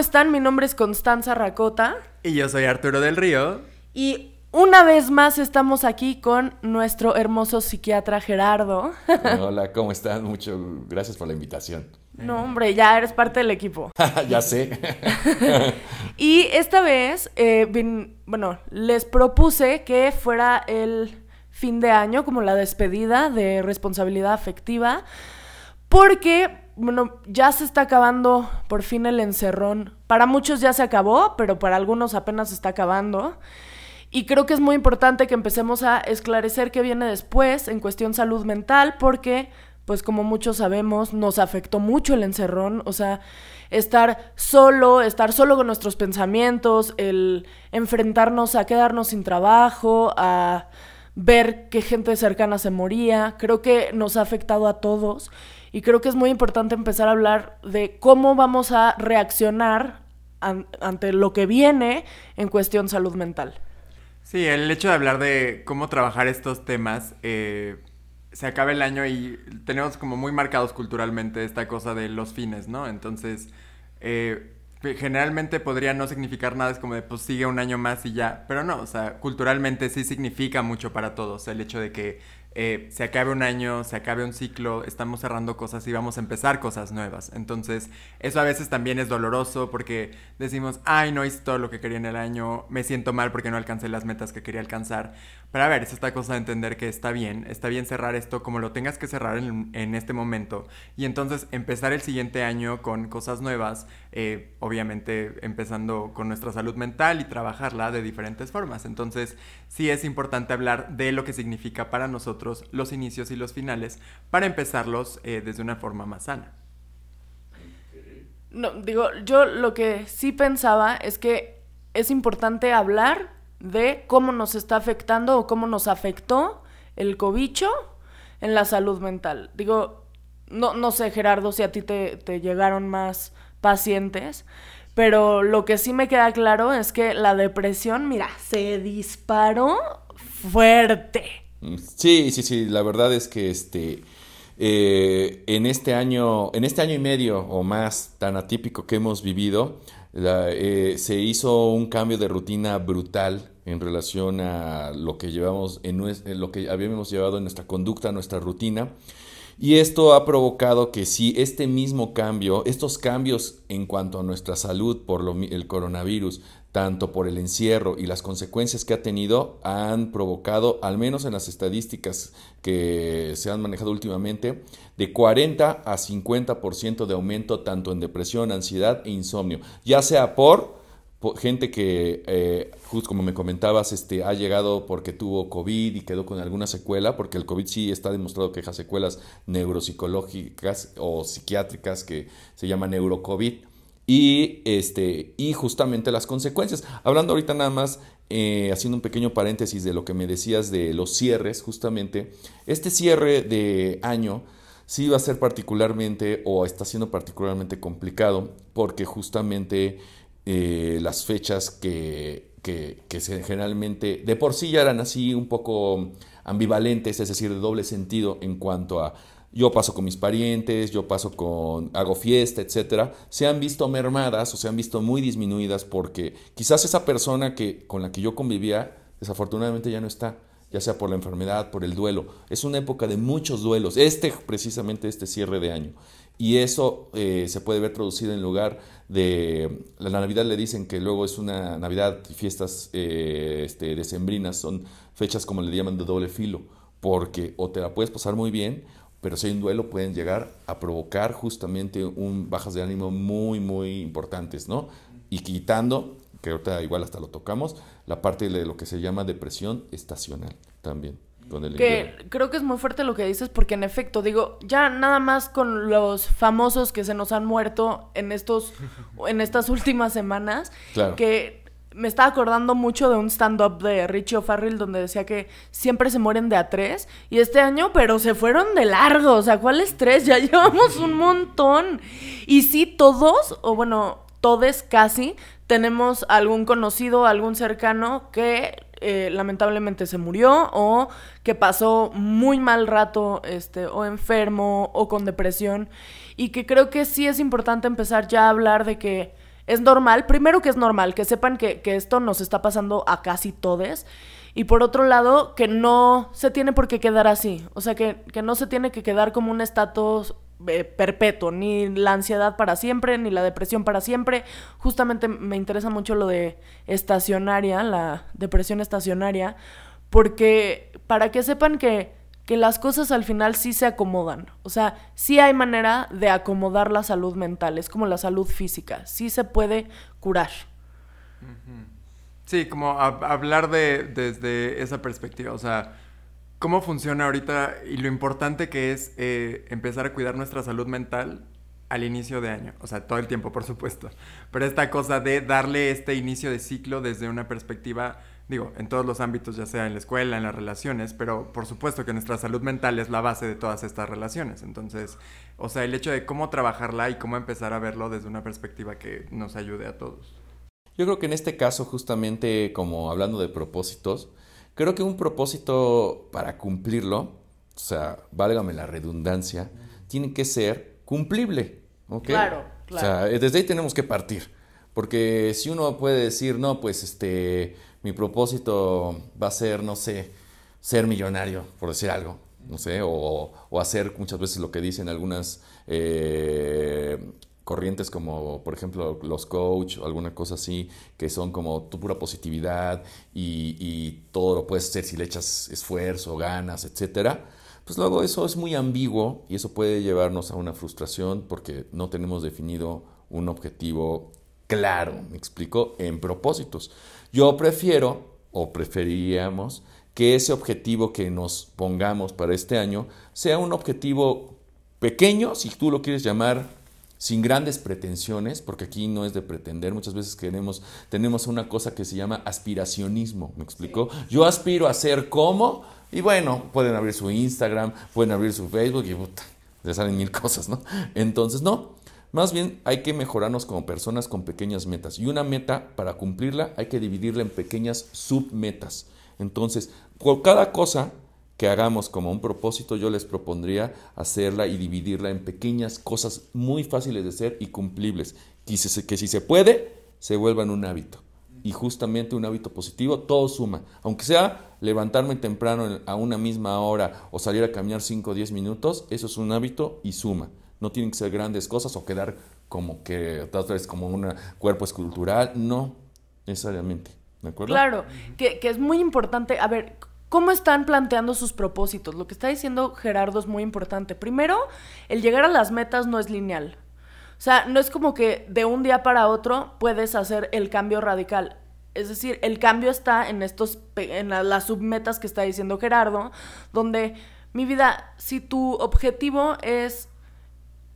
están? Mi nombre es Constanza Racota. Y yo soy Arturo del Río. Y una vez más estamos aquí con nuestro hermoso psiquiatra Gerardo. Hola, ¿cómo están? Mucho gracias por la invitación. No, hombre, ya eres parte del equipo. ya sé. y esta vez, eh, bueno, les propuse que fuera el fin de año, como la despedida de responsabilidad afectiva, porque, bueno, ya se está acabando por fin el encerrón. Para muchos ya se acabó, pero para algunos apenas se está acabando. Y creo que es muy importante que empecemos a esclarecer qué viene después en cuestión salud mental, porque pues como muchos sabemos, nos afectó mucho el encerrón, o sea, estar solo, estar solo con nuestros pensamientos, el enfrentarnos a quedarnos sin trabajo, a ver que gente cercana se moría, creo que nos ha afectado a todos y creo que es muy importante empezar a hablar de cómo vamos a reaccionar ante lo que viene en cuestión salud mental. Sí, el hecho de hablar de cómo trabajar estos temas, eh, se acaba el año y tenemos como muy marcados culturalmente esta cosa de los fines, ¿no? Entonces, eh, generalmente podría no significar nada, es como de pues sigue un año más y ya, pero no, o sea, culturalmente sí significa mucho para todos el hecho de que eh, se acabe un año, se acabe un ciclo, estamos cerrando cosas y vamos a empezar cosas nuevas. Entonces, eso a veces también es doloroso porque decimos, ay, no hice todo lo que quería en el año, me siento mal porque no alcancé las metas que quería alcanzar. Pero a ver, es esta cosa de entender que está bien, está bien cerrar esto como lo tengas que cerrar en, este momento y entonces empezar el siguiente año con cosas nuevas, eh, obviamente empezando con nuestra salud mental y trabajarla de diferentes formas. Entonces, sí es importante hablar de lo que significa para nosotros los inicios y los finales para empezarlos eh, desde una forma más sana. No, digo, yo lo que sí pensaba es que es importante hablar de cómo nos está afectando o cómo nos afectó el cobicho en la salud mental. Digo, no, no sé, Gerardo, si a ti te, te llegaron más pacientes, pero lo que sí me queda claro es que la depresión, mira, se disparó fuerte. Sí, sí, sí, la verdad es que este... Eh, en este año, en este año y medio o más tan atípico que hemos vivido, eh, se hizo un cambio de rutina brutal en relación a lo que llevamos en, lo que habíamos llevado en nuestra conducta, nuestra rutina. Y esto ha provocado que si este mismo cambio, estos cambios en cuanto a nuestra salud por el coronavirus, tanto por el encierro y las consecuencias que ha tenido, han provocado, al menos en las estadísticas que se han manejado últimamente, de 40 a 50% de aumento tanto en depresión, ansiedad e insomnio, ya sea por gente que, eh, justo como me comentabas, este, ha llegado porque tuvo COVID y quedó con alguna secuela, porque el COVID sí está demostrado que deja secuelas neuropsicológicas o psiquiátricas que se llama neurocovid. Y, este, y justamente las consecuencias. Hablando ahorita nada más, eh, haciendo un pequeño paréntesis de lo que me decías de los cierres, justamente, este cierre de año sí va a ser particularmente o está siendo particularmente complicado porque justamente eh, las fechas que, que, se generalmente de por sí ya eran así un poco ambivalentes, es decir, de doble sentido en cuanto a yo paso con mis parientes, yo paso con, hago fiesta, etcétera, se han visto mermadas o se han visto muy disminuidas porque quizás esa persona que, con la que yo convivía desafortunadamente ya no está, ya sea por la enfermedad, por el duelo. Es una época de muchos duelos, este precisamente este cierre de año. Y eso eh, se puede ver traducido en lugar de la Navidad le dicen que luego es una Navidad y fiestas eh, este, decembrinas, son fechas como le llaman de doble filo, porque o te la puedes pasar muy bien, pero si hay un duelo pueden llegar a provocar justamente un bajas de ánimo muy, muy importantes, ¿no? Y quitando, que ahorita igual hasta lo tocamos, la parte de lo que se llama depresión estacional también que creo que es muy fuerte lo que dices porque en efecto digo ya nada más con los famosos que se nos han muerto en estos en estas últimas semanas que me estaba acordando mucho de un stand-up de Richie O'Farrell donde decía que siempre se mueren de a tres y este año, pero se fueron de largo, o sea, ¿cuáles tres? Ya llevamos un montón. Y sí, todos, o bueno, todos casi, tenemos algún conocido, algún cercano que eh, lamentablemente se murió o que pasó muy mal rato este, o enfermo o con depresión y que creo que sí es importante empezar ya a hablar de que es normal, primero que es normal, que sepan que, que esto nos está pasando a casi todos. Y por otro lado, que no se tiene por qué quedar así. O sea, que, que no se tiene que quedar como un estatus eh, perpetuo, ni la ansiedad para siempre, ni la depresión para siempre. Justamente me interesa mucho lo de estacionaria, la depresión estacionaria, porque para que sepan que, que las cosas al final sí se acomodan. O sea, sí hay manera de acomodar la salud mental, es como la salud física, sí se puede curar. Sí, como hablar de, desde esa perspectiva, o sea, cómo funciona ahorita y lo importante que es eh, empezar a cuidar nuestra salud mental al inicio de año, o sea, todo el tiempo, por supuesto, pero esta cosa de darle este inicio de ciclo desde una perspectiva, digo, en todos los ámbitos, ya sea en la escuela, en las relaciones, pero por supuesto que nuestra salud mental es la base de todas estas relaciones, entonces, o sea, el hecho de cómo trabajarla y cómo empezar a verlo desde una perspectiva que nos ayude a todos. Yo creo que en este caso, justamente como hablando de propósitos, Creo que un propósito para cumplirlo, o sea, válgame la redundancia, tiene que ser cumplible. ¿ok? Claro, claro. O sea, desde ahí tenemos que partir. Porque si uno puede decir, no, pues este, mi propósito va a ser, no sé, ser millonario, por decir algo, no sé, o, hacer muchas veces lo que dicen algunas eh, corrientes como, por ejemplo, los coach o alguna cosa así, que son como tu pura positividad y, todo lo puedes hacer si le echas esfuerzo, ganas, etcétera, pues luego eso es muy ambiguo y eso puede llevarnos a una frustración porque no tenemos definido un objetivo claro, me explico, en propósitos. Yo prefiero o preferiríamos que ese objetivo que nos pongamos para este año sea un objetivo pequeño, si tú lo quieres llamar sin grandes pretensiones, porque aquí no es de pretender, muchas veces queremos, tenemos una cosa que se llama aspiracionismo, ¿me explicó? Yo aspiro a ser como, y bueno, pueden abrir su Instagram, pueden abrir su Facebook y puta, les salen mil cosas, ¿no? Entonces, no, más bien hay que mejorarnos como personas con pequeñas metas, y una meta, para cumplirla, hay que dividirla en pequeñas submetas. Entonces, por cada cosa que hagamos como un propósito, yo les propondría hacerla y dividirla en pequeñas cosas muy fáciles de hacer y cumplibles, si, que si se puede, se vuelvan un hábito. Y justamente un hábito positivo, todo suma. Aunque sea levantarme temprano a una misma hora o salir a caminar 5 o 10 minutos, eso es un hábito y suma. No tienen que ser grandes cosas o quedar como que otra vez como un cuerpo escultural, no necesariamente. ¿De acuerdo? Claro, que, que es muy importante. A ver, cómo están planteando sus propósitos. Lo que está diciendo Gerardo es muy importante. Primero, el llegar a las metas no es lineal. O sea, no es como que de un día para otro puedes hacer el cambio radical. Es decir, el cambio está en estos en las submetas que está diciendo Gerardo, donde mi vida, si tu objetivo es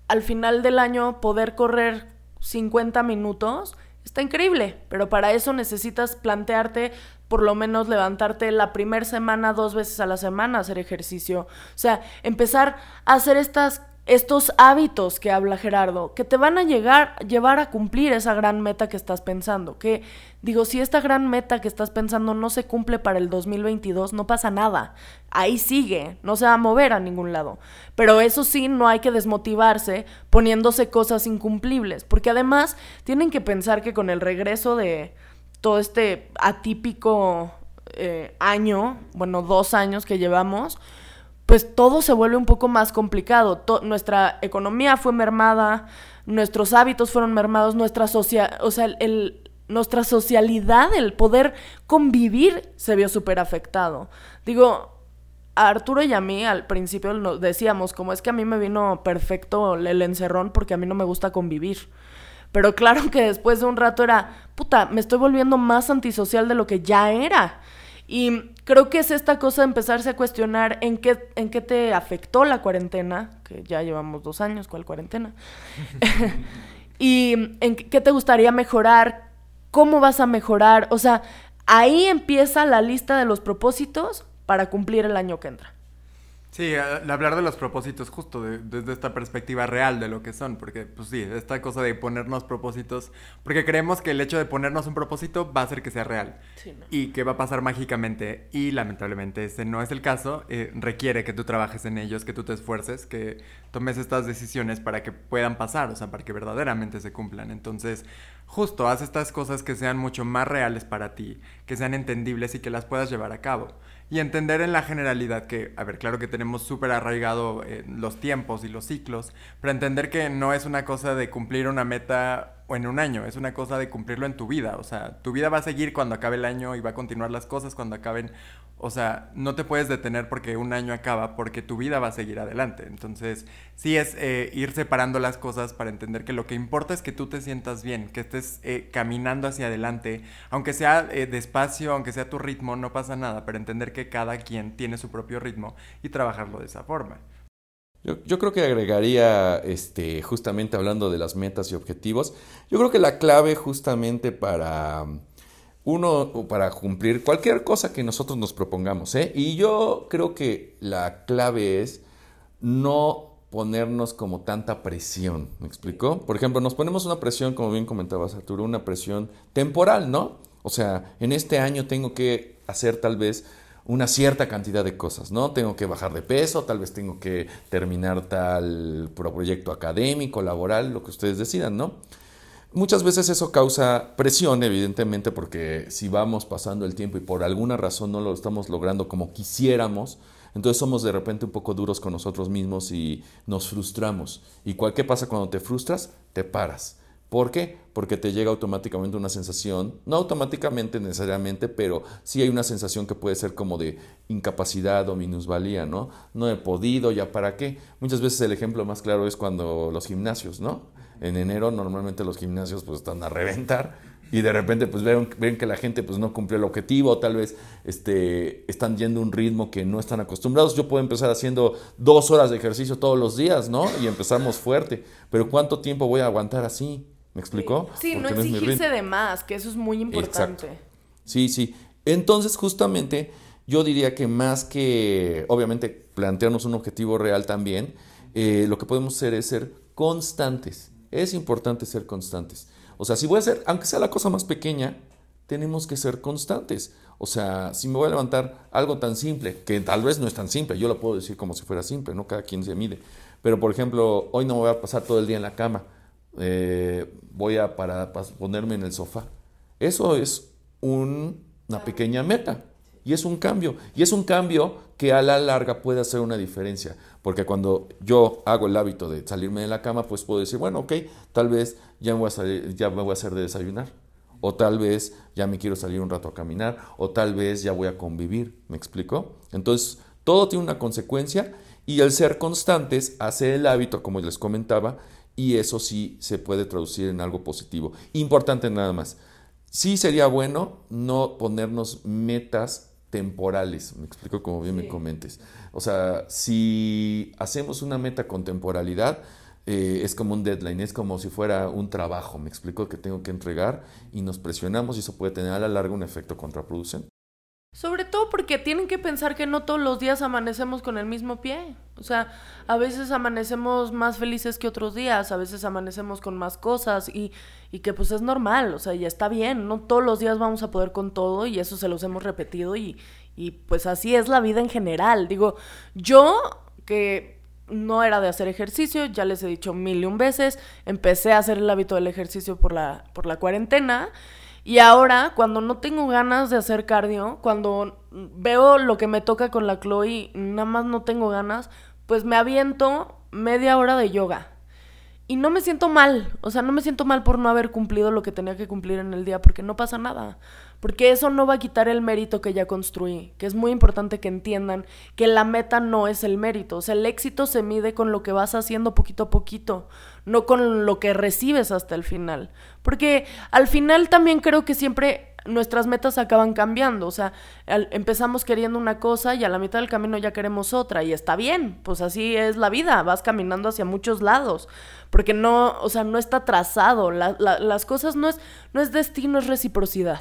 al final del año poder correr 50 minutos, está increíble, pero para eso necesitas plantearte por lo menos levantarte la primera semana dos veces a la semana, hacer ejercicio. O sea, empezar a hacer estas, estos hábitos que habla Gerardo, que te van a llegar, llevar a cumplir esa gran meta que estás pensando. Que digo, si esta gran meta que estás pensando no se cumple para el 2022, no pasa nada. Ahí sigue, no se va a mover a ningún lado. Pero eso sí, no hay que desmotivarse poniéndose cosas incumplibles, porque además tienen que pensar que con el regreso de todo este atípico eh, año, bueno, dos años que llevamos, pues todo se vuelve un poco más complicado. nuestra economía fue mermada, nuestros hábitos fueron mermados, nuestra, socia o sea, el, nuestra socialidad, el poder convivir se vio súper afectado. Digo, a Arturo y a mí al principio decíamos, como es que a mí me vino perfecto el encerrón porque a mí no me gusta convivir. Pero claro que después de un rato era, puta, me estoy volviendo más antisocial de lo que ya era. Y creo que es esta cosa de empezarse a cuestionar en qué, en qué te afectó la cuarentena, que ya llevamos dos años, ¿cuál cuarentena? y en qué te gustaría mejorar, cómo vas a mejorar. O sea, ahí empieza la lista de los propósitos para cumplir el año que entra. Sí, hablar de los propósitos justo desde esta perspectiva real de lo que son, porque pues sí, esta cosa de ponernos propósitos, porque creemos que el hecho de ponernos un propósito va a hacer que sea real y que va a pasar mágicamente y lamentablemente ese no es el caso, eh, requiere que tú trabajes en ellos, que tú te esfuerces, que tomes estas decisiones para que puedan pasar, o sea, para que verdaderamente se cumplan. Entonces, justo haz estas cosas que sean mucho más reales para ti, que sean entendibles y que las puedas llevar a cabo. Y entender en la generalidad que, a ver, claro que tenemos súper arraigado eh, los tiempos y los ciclos, pero entender que no es una cosa de cumplir una meta o en un año, es una cosa de cumplirlo en tu vida. O sea, tu vida va a seguir cuando acabe el año y va a continuar las cosas cuando acaben o sea, no te puedes detener porque un año acaba, porque tu vida va a seguir adelante. Entonces, sí es eh, ir separando las cosas para entender que lo que importa es que tú te sientas bien, que estés eh, caminando hacia adelante, aunque sea eh, despacio, aunque sea tu ritmo, no pasa nada, pero entender que cada quien tiene su propio ritmo y trabajarlo de esa forma. Yo, yo, creo que agregaría, este, justamente hablando de las metas y objetivos, yo creo que la clave justamente para uno para cumplir cualquier cosa que nosotros nos propongamos. ¿eh? Y yo creo que la clave es no ponernos como tanta presión. ¿Me explicó? Por ejemplo, nos ponemos una presión, como bien comentabas Arturo, una presión temporal, ¿no? O sea, en este año tengo que hacer tal vez una cierta cantidad de cosas, ¿no? Tengo que bajar de peso, tal vez tengo que terminar tal proyecto académico, laboral, lo que ustedes decidan, ¿no? Muchas veces eso causa presión, evidentemente, porque si vamos pasando el tiempo y por alguna razón no lo estamos logrando como quisiéramos, entonces somos de repente un poco duros con nosotros mismos y nos frustramos. ¿Y cuál, qué pasa cuando te frustras? Te paras. ¿Por qué? Porque te llega automáticamente una sensación, no automáticamente necesariamente, pero sí hay una sensación que puede ser como de incapacidad o minusvalía, ¿no? No he podido, ¿ya para qué? Muchas veces el ejemplo más claro es cuando los gimnasios, ¿no? En enero normalmente los gimnasios pues están a reventar y de repente pues ven, ven que la gente pues no cumplió el objetivo o tal vez este, están yendo a un ritmo que no están acostumbrados. Yo puedo empezar haciendo dos horas de ejercicio todos los días, ¿no? Y empezamos fuerte, pero ¿cuánto tiempo voy a aguantar así? ¿Me explicó? Sí, no exigirse de más, que eso es muy importante. Sí, sí. Entonces justamente yo diría que más que obviamente plantearnos un objetivo real también, eh, lo que podemos hacer es ser constantes es importante ser constantes. O sea, si voy a hacer, aunque sea la cosa más pequeña, tenemos que ser constantes. O sea, si me voy a levantar algo tan simple, que tal vez no es tan simple, yo lo puedo decir como si fuera simple, ¿no? Cada quien se mide. Pero, por ejemplo, hoy no me voy a pasar todo el día en la cama, eh, voy a para, ponerme en el sofá. Eso es una pequeña meta y es un cambio. Y es un cambio que a la larga puede hacer una diferencia. Porque cuando yo hago el hábito de salirme de la cama, pues puedo decir, bueno, ok, tal vez ya me voy a, ya voy a hacer de desayunar. O tal vez ya me quiero salir un rato a caminar. O tal vez ya voy a convivir. ¿Me explico? Entonces, todo tiene una consecuencia y el ser constantes hace el hábito, como les comentaba, y eso sí se puede traducir en algo positivo. Importante nada más. Sí sería bueno no ponernos metas temporales. Me explico como bien me comentes. O sea, si hacemos una meta con temporalidad, eh, es como un deadline, es como si fuera un trabajo. Me explico que tengo que entregar y nos presionamos y eso puede tener a la larga un efecto contraproducente. Sobre todo porque tienen que pensar que no todos los días amanecemos con el mismo pie. O sea, a veces amanecemos más felices que otros días, a veces amanecemos con más cosas y, y que pues es normal, o sea, ya está bien, no todos los días vamos a poder con todo y eso se los hemos repetido y, y pues así es la vida en general. Digo, yo que no era de hacer ejercicio, ya les he dicho mil y un veces, empecé a hacer el hábito del ejercicio por la, por la cuarentena y ahora, cuando no tengo ganas de hacer cardio, cuando veo lo que me toca con la Chloe, nada más no tengo ganas, pues me aviento media hora de yoga. Y no me siento mal, o sea, no me siento mal por no haber cumplido lo que tenía que cumplir en el día, porque no pasa nada. Porque eso no va a quitar el mérito que ya construí, que es muy importante que entiendan que la meta no es el mérito, o sea, el éxito se mide con lo que vas haciendo poquito a poquito, no con lo que recibes hasta el final. Porque al final también creo que siempre nuestras metas acaban cambiando. O sea, empezamos queriendo una cosa y a la mitad del camino ya queremos otra. Y está bien, pues así es la vida, vas caminando hacia muchos lados. Porque no, o sea, no está trazado. las cosas no es, no es destino, es reciprocidad.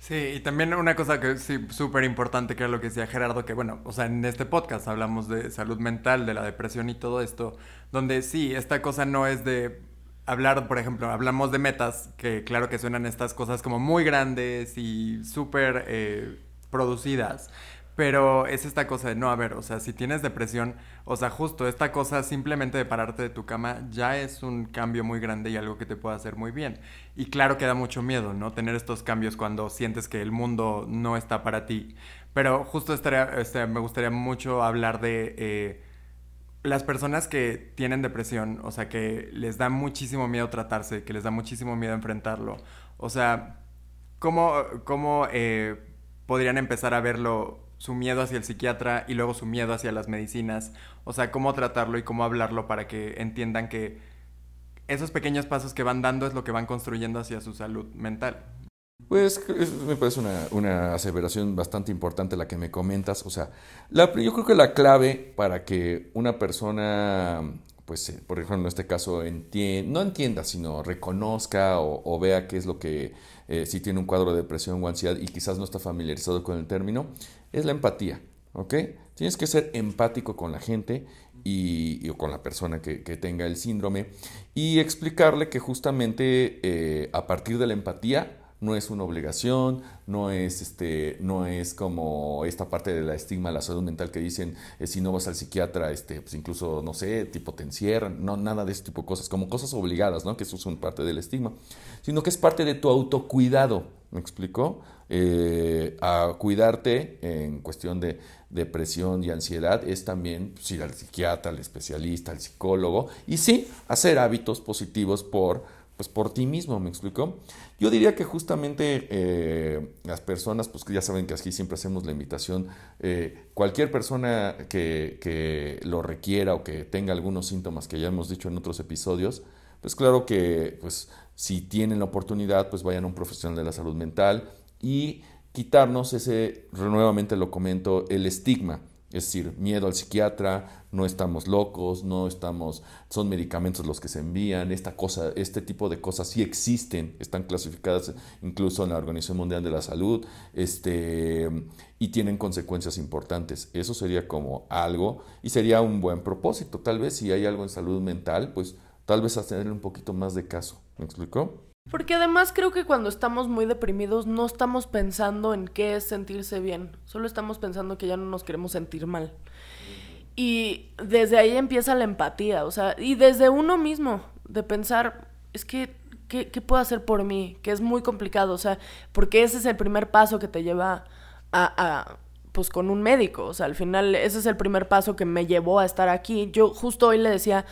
Sí, y también una cosa que sí, súper importante, que era lo que decía Gerardo, que bueno, o sea, en este podcast hablamos de salud mental, de la depresión y todo esto, donde sí, esta cosa no es de hablar, por ejemplo, hablamos de metas, que claro que suenan estas cosas como muy grandes y súper eh, producidas, Pero es esta cosa de, no, a ver, o sea, si tienes depresión, o sea, justo esta cosa simplemente de pararte de tu cama ya es un cambio muy grande y algo que te puede hacer muy bien. Y claro que da mucho miedo, ¿no? Tener estos cambios cuando sientes que el mundo no está para ti. Pero justo estaría, este, me gustaría mucho hablar de eh, las personas que tienen depresión, o sea, que les da muchísimo miedo tratarse, que les da muchísimo miedo enfrentarlo. O sea, ¿cómo, cómo eh, podrían empezar a verlo su miedo hacia el psiquiatra y luego su miedo hacia las medicinas. O sea, cómo tratarlo y cómo hablarlo para que entiendan que esos pequeños pasos que van dando es lo que van construyendo hacia su salud mental. Pues me parece una, aseveración bastante importante la que me comentas. O sea, yo creo que la clave para que una persona, pues eh, por ejemplo en este caso, no entienda, sino reconozca o vea qué es lo que eh, si tiene un cuadro de depresión o ansiedad y quizás no está familiarizado con el término, es la empatía. ¿Ok? Tienes que ser empático con la gente y, o con la persona que, tenga el síndrome y explicarle que justamente eh, a partir de la empatía no es una obligación, no es, este, no es como esta parte de la estigma la salud mental que dicen, eh, si no vas al psiquiatra, este, pues incluso, no sé, tipo te encierran, no, nada de ese tipo de cosas, como cosas obligadas, ¿no? que eso son parte del estigma, sino que es parte de tu autocuidado, ¿me explicó? Eh, a cuidarte en cuestión de depresión y ansiedad es también pues, ir al psiquiatra, al especialista, al psicólogo y sí, hacer hábitos positivos por pues por ti mismo, ¿me explico? Yo diría que justamente eh, las personas, pues que ya saben que aquí siempre hacemos la invitación, eh, cualquier persona que, lo requiera o que tenga algunos síntomas que ya hemos dicho en otros episodios, pues claro que pues si tienen la oportunidad, pues vayan a un profesional de la salud mental y quitarnos ese, nuevamente lo comento, el estigma es decir, miedo al psiquiatra, no estamos locos, no estamos, son medicamentos los que se envían, esta cosa, este tipo de cosas sí existen, están clasificadas incluso en la Organización Mundial de la Salud, este, y tienen consecuencias importantes. Eso sería como algo, y sería un buen propósito. Tal vez si hay algo en salud mental, pues tal vez hacerle un poquito más de caso. ¿Me explicó? Porque además creo que cuando estamos muy deprimidos no estamos pensando en qué es sentirse bien, solo estamos pensando que ya no nos queremos sentir mal. Y desde ahí empieza la empatía, o sea, y desde uno mismo, de pensar, es que, ¿qué, puedo hacer por mí? Que es muy complicado, o sea, porque ese es el primer paso que te lleva a, a pues con un médico, o sea, al final ese es el primer paso que me llevó a estar aquí. Yo justo hoy le decía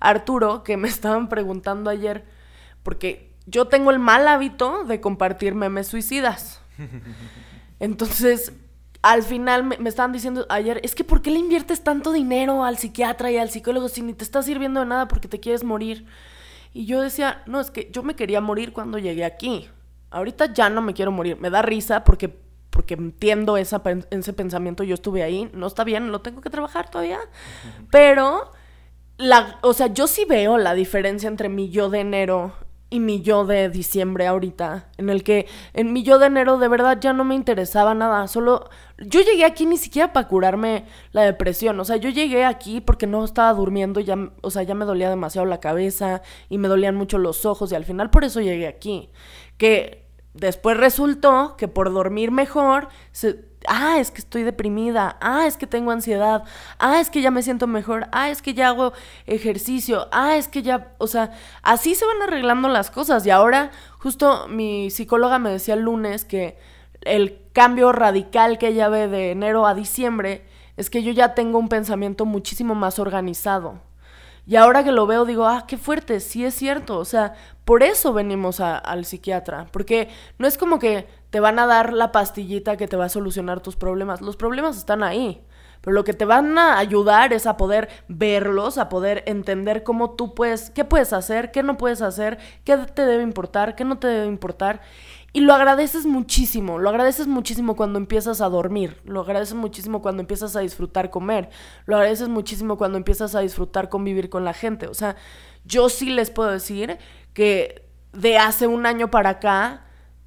a Arturo que me estaban preguntando ayer, porque yo tengo el mal hábito de compartir memes suicidas. Entonces, al final me, estaban diciendo ayer, es que ¿por qué le inviertes tanto dinero al psiquiatra y al psicólogo si ni te está sirviendo de nada porque te quieres morir? Y yo decía, no, es que yo me quería morir cuando llegué aquí. Ahorita ya no me quiero morir. Me da risa porque, porque entiendo esa, ese pensamiento. Yo estuve ahí. No está bien, lo tengo que trabajar todavía. Pero, la, o sea, yo sí veo la diferencia entre mi yo de enero y mi yo de diciembre ahorita, en el que en mi yo de enero de verdad ya no me interesaba nada, solo yo llegué aquí ni siquiera para curarme la depresión, o sea, yo llegué aquí porque no estaba durmiendo, ya, o sea, ya me dolía demasiado la cabeza y me dolían mucho los ojos y al final por eso llegué aquí, que después resultó que por dormir mejor se ah, es que estoy deprimida, ah, es que tengo ansiedad, ah, es que ya me siento mejor, ah, es que ya hago ejercicio, ah, es que ya, o sea, así se van arreglando las cosas. Y ahora, justo mi psicóloga me decía el lunes que el cambio radical que ella ve de enero a diciembre es que yo ya tengo un pensamiento muchísimo más organizado. Y ahora que lo veo digo, ah, qué fuerte, sí es cierto. O sea, por eso venimos al psiquiatra. Porque no es como que te van a dar la pastillita que te va a solucionar tus problemas. Los problemas están ahí. Pero lo que te van a ayudar es a poder verlos, a poder entender cómo tú puedes, qué puedes hacer, qué no puedes hacer, qué te debe importar, qué no te debe importar. Y lo agradeces muchísimo, lo agradeces muchísimo cuando empiezas a dormir, lo agradeces muchísimo cuando empiezas a disfrutar comer, lo agradeces muchísimo cuando empiezas a disfrutar convivir con la gente. O sea, yo sí les puedo decir que de hace un año para acá,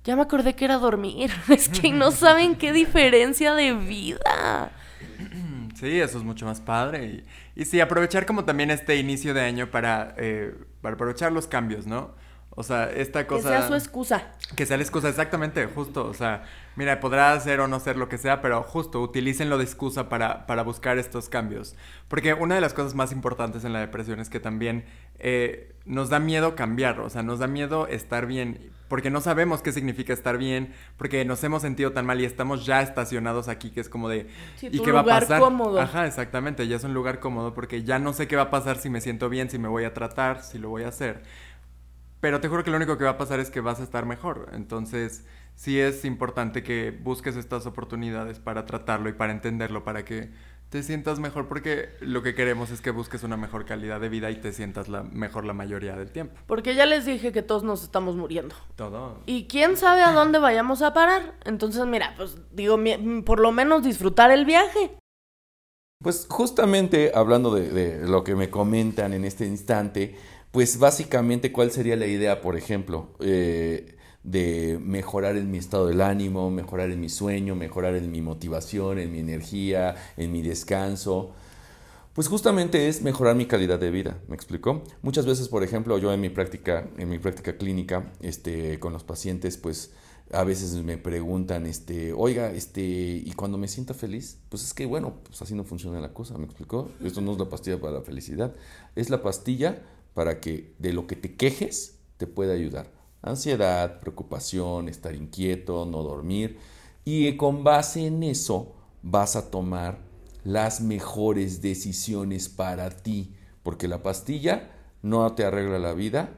ya me acordé que era dormir. Es que no saben qué diferencia de vida. Sí, eso es mucho más padre. Y, sí, aprovechar como también este inicio de año para, eh, para aprovechar los cambios, ¿no? O sea, esta cosa... Que sea su excusa. Que sea la excusa, exactamente, justo. O sea, mira, podrá ser o no ser lo que sea, pero justo utilícenlo de excusa para, para buscar estos cambios. Porque una de las cosas más importantes en la depresión es que también eh, nos da miedo cambiar, o sea, nos da miedo estar bien, porque no sabemos qué significa estar bien, porque nos hemos sentido tan mal y estamos ya estacionados aquí, que es como de... ¿Y qué va a pasar? Cómodo. Ajá, exactamente, ya es un lugar cómodo porque ya no sé qué va a pasar si me siento bien, si me voy a tratar, si lo voy a hacer. Pero te juro que lo único que va a pasar es que vas a estar mejor. Entonces, sí es importante que busques estas oportunidades para tratarlo y para entenderlo, para que te sientas mejor, porque lo que queremos es que busques una mejor calidad de vida y te sientas la, mejor la mayoría del tiempo. Porque ya les dije que todos nos estamos muriendo. Todo. Y quién sabe a dónde vayamos a parar. Entonces, mira, pues digo, por lo menos disfrutar el viaje. Pues justamente hablando de, de lo que me comentan en este instante, pues básicamente, ¿cuál sería la idea, por ejemplo? Eh, de mejorar en mi estado del ánimo, mejorar en mi sueño, mejorar en mi motivación, en mi energía, en mi descanso. Pues justamente es mejorar mi calidad de vida, ¿me explicó? Muchas veces, por ejemplo, yo en mi práctica, en mi práctica clínica, este, con los pacientes, pues a veces me preguntan, este, oiga, este, ¿y cuando me sienta feliz? Pues es que, bueno, pues así no funciona la cosa, ¿me explicó? Esto no es la pastilla para la felicidad, es la pastilla para que de lo que te quejes te pueda ayudar. Ansiedad, preocupación, estar inquieto, no dormir. Y con base en eso vas a tomar las mejores decisiones para ti. Porque la pastilla no te arregla la vida,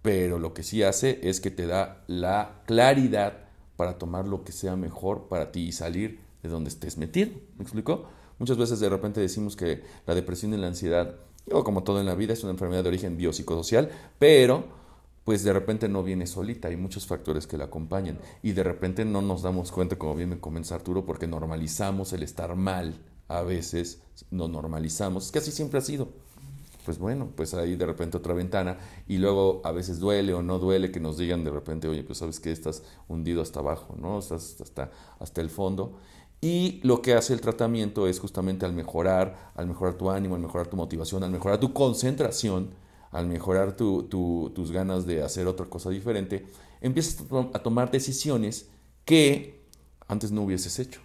pero lo que sí hace es que te da la claridad para tomar lo que sea mejor para ti y salir de donde estés metido. ¿Me explico? Muchas veces de repente decimos que la depresión y la ansiedad o como todo en la vida, es una enfermedad de origen biopsicosocial, pero pues de repente no viene solita, hay muchos factores que la acompañan y de repente no nos damos cuenta, como bien me comenta Arturo, porque normalizamos el estar mal, a veces no normalizamos, es que así siempre ha sido. Pues bueno, pues ahí de repente otra ventana y luego a veces duele o no duele que nos digan de repente, oye, pues sabes que estás hundido hasta abajo, ¿no? Estás hasta, hasta el fondo y lo que hace el tratamiento es justamente al mejorar, al mejorar tu ánimo, al mejorar tu motivación, al mejorar tu concentración, al mejorar tus ganas de hacer otra cosa diferente, empiezas a tomar decisiones que antes no hubieses hecho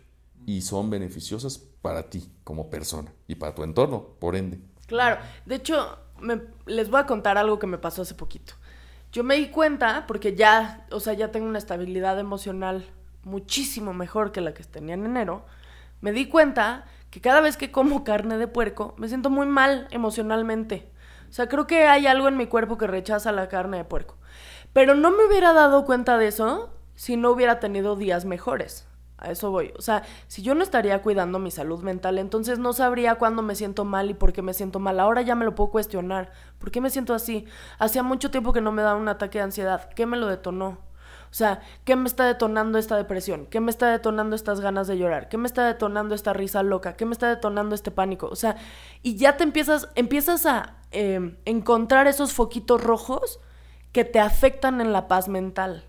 y son beneficiosas para ti como persona y para tu entorno, por ende. Claro, de hecho, les voy a contar algo que me pasó hace poquito. Yo me di cuenta, porque ya, o sea, ya tengo una estabilidad emocional muchísimo mejor que la que tenía en enero, me di cuenta que cada vez que como carne de puerco me siento muy mal emocionalmente. O sea, creo que hay algo en mi cuerpo que rechaza la carne de puerco. Pero no me hubiera dado cuenta de eso si no hubiera tenido días mejores. A eso voy. O sea, si yo no estaría cuidando mi salud mental, entonces no sabría cuándo me siento mal y por qué me siento mal. Ahora ya me lo puedo cuestionar. ¿Por qué me siento así? Hacía mucho tiempo que no me daba un ataque de ansiedad. ¿Qué me lo detonó? O sea, ¿qué me está detonando esta depresión? ¿Qué me está detonando estas ganas de llorar? ¿Qué me está detonando esta risa loca? ¿Qué me está detonando este pánico? O sea, y ya te empiezas, empiezas a em, encontrar esos foquitos rojos que te afectan en la paz mental.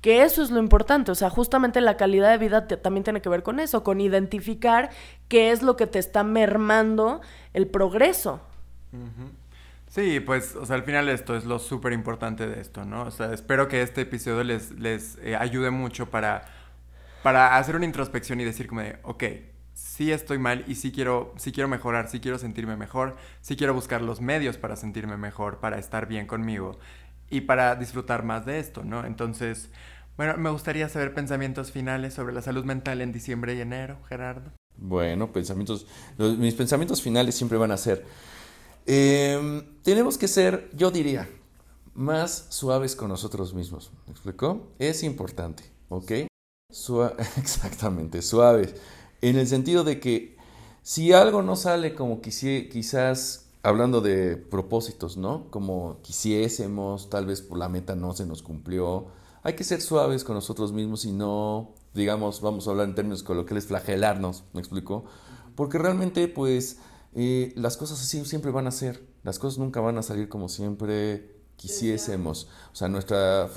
Que eso es lo importante, o sea, justamente la calidad de vida también tiene que ver con eso, con identificar qué es lo que te está mermando el progreso. Sí, pues, o sea, al final esto es lo súper importante de esto, ¿no? O sea, espero que este episodio les, les eh, ayude mucho para, para hacer una introspección y decir como de, ok, sí estoy mal y sí quiero, sí quiero mejorar, sí quiero sentirme mejor, sí quiero buscar los medios para sentirme mejor, para estar bien conmigo y para disfrutar más de esto, ¿no? Entonces, bueno, me gustaría saber pensamientos finales sobre la salud mental en diciembre y enero, Gerardo. Bueno, pensamientos, mis pensamientos finales siempre van a ser Em, tenemos que ser, yo diría, más suaves con nosotros mismos. ¿Me explicó? Es importante, ¿ok? exactamente, suaves. En el sentido de que si algo no sale como quizás, hablando de propósitos, ¿no? Como quisiésemos, tal vez por la meta no se nos cumplió. Hay que ser suaves con nosotros mismos y no, digamos, vamos a hablar en términos coloquiales, flagelarnos, ¿me explico? Porque realmente, pues, las cosas así siempre van a ser, las cosas nunca van a salir como siempre quisiésemos. O sea, nuestra,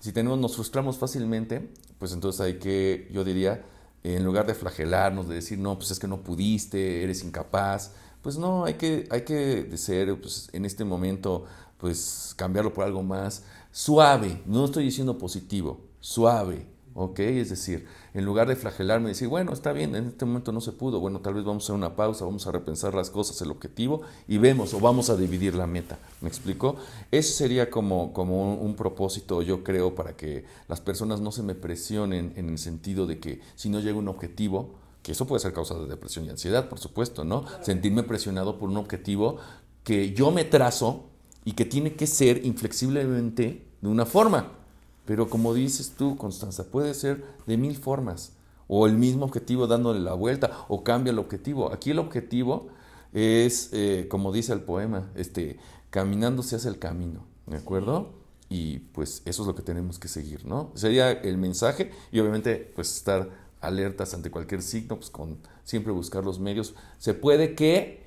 si tenemos, nos frustramos fácilmente, pues entonces hay que, yo diría, en lugar de flagelarnos, de decir, no, pues es que no pudiste, eres incapaz, pues no, hay que, hay que ser, pues en este momento, pues cambiarlo por algo más, suave, no estoy diciendo positivo, suave, ¿ok? Es decir, en lugar de flagelarme y decir, bueno, está bien, en este momento no se pudo, bueno, tal vez vamos a hacer una pausa, vamos a repensar las cosas, el objetivo, y vemos, o vamos a dividir la meta, ¿me explico? Ese sería como, como un, propósito, yo creo, para que las personas no se me presionen en el sentido de que si no llega un objetivo, que eso puede ser causa de depresión y ansiedad, por supuesto, ¿no? Sentirme presionado por un objetivo que yo me trazo y que tiene que ser inflexiblemente de una forma. Pero como dices tú, Constanza, puede ser de mil formas. O el mismo objetivo dándole la vuelta, o cambia el objetivo. Aquí el objetivo es, eh, como dice el poema, este, caminando se hace el camino, ¿de acuerdo? Y pues eso es lo que tenemos que seguir, ¿no? Sería el mensaje y obviamente pues estar alertas ante cualquier signo, pues con siempre buscar los medios. Se puede que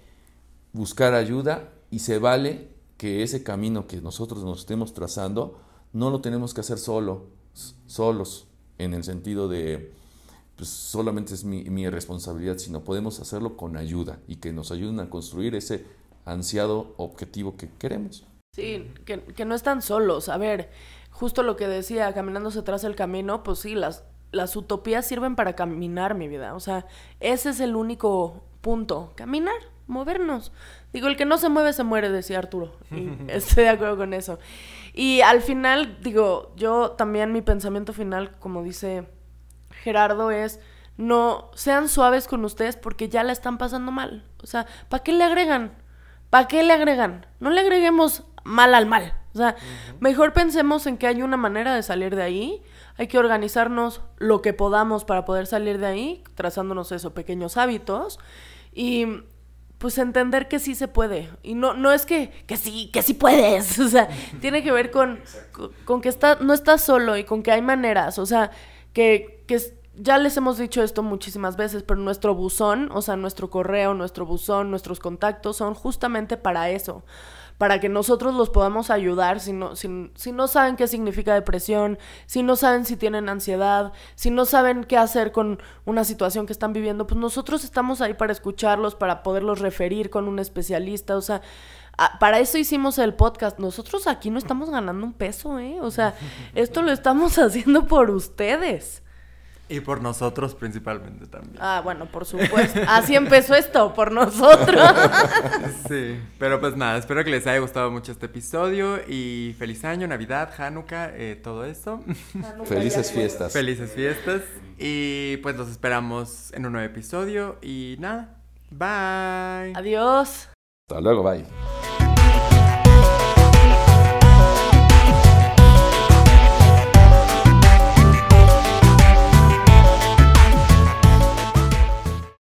buscar ayuda y se vale que ese camino que nosotros nos estemos trazando no lo tenemos que hacer solo, solos, en el sentido de pues solamente es mi, responsabilidad, sino podemos hacerlo con ayuda y que nos ayuden a construir ese ansiado objetivo que queremos. Sí, que, que no están solos. A ver, justo lo que decía, caminándose tras el camino, pues sí, las, las utopías sirven para caminar mi vida. O sea, ese es el único punto, caminar movernos. Digo, el que no se mueve se muere, decía Arturo. Y estoy de acuerdo con eso. Y al final, digo, yo también mi pensamiento final, como dice Gerardo, es no sean suaves con ustedes porque ya la están pasando mal. O sea, ¿para qué le agregan? ¿Para qué le agregan? No le agreguemos mal al mal. O sea, mejor pensemos en que hay una manera de salir de ahí. Hay que organizarnos lo que podamos para poder salir de ahí, trazándonos eso, pequeños hábitos. Y pues entender que sí se puede. Y no, no es que, que sí, que sí puedes. O sea, tiene que ver con, con, que está, no estás solo y con que hay maneras. O sea, que, que ya les hemos dicho esto muchísimas veces, pero nuestro buzón, o sea, nuestro correo, nuestro buzón, nuestros contactos son justamente para eso para que nosotros los podamos ayudar si no, si, no saben qué significa depresión, si no saben si tienen ansiedad, si no saben qué hacer con una situación que están viviendo, pues nosotros estamos ahí para escucharlos, para poderlos referir con un especialista, o sea, para eso hicimos el podcast. Nosotros aquí no estamos ganando un peso, ¿eh? O sea, esto lo estamos haciendo por ustedes. Y por nosotros principalmente también. Ah, bueno, por supuesto. Así empezó esto, por nosotros. sí, pero pues nada, espero que les haya gustado mucho este episodio y feliz año, Navidad, Hanukkah, eh, todo esto. Felices fiestas. Felices fiestas. Y pues los esperamos en un nuevo episodio y nada, bye. Adiós. Hasta luego, bye.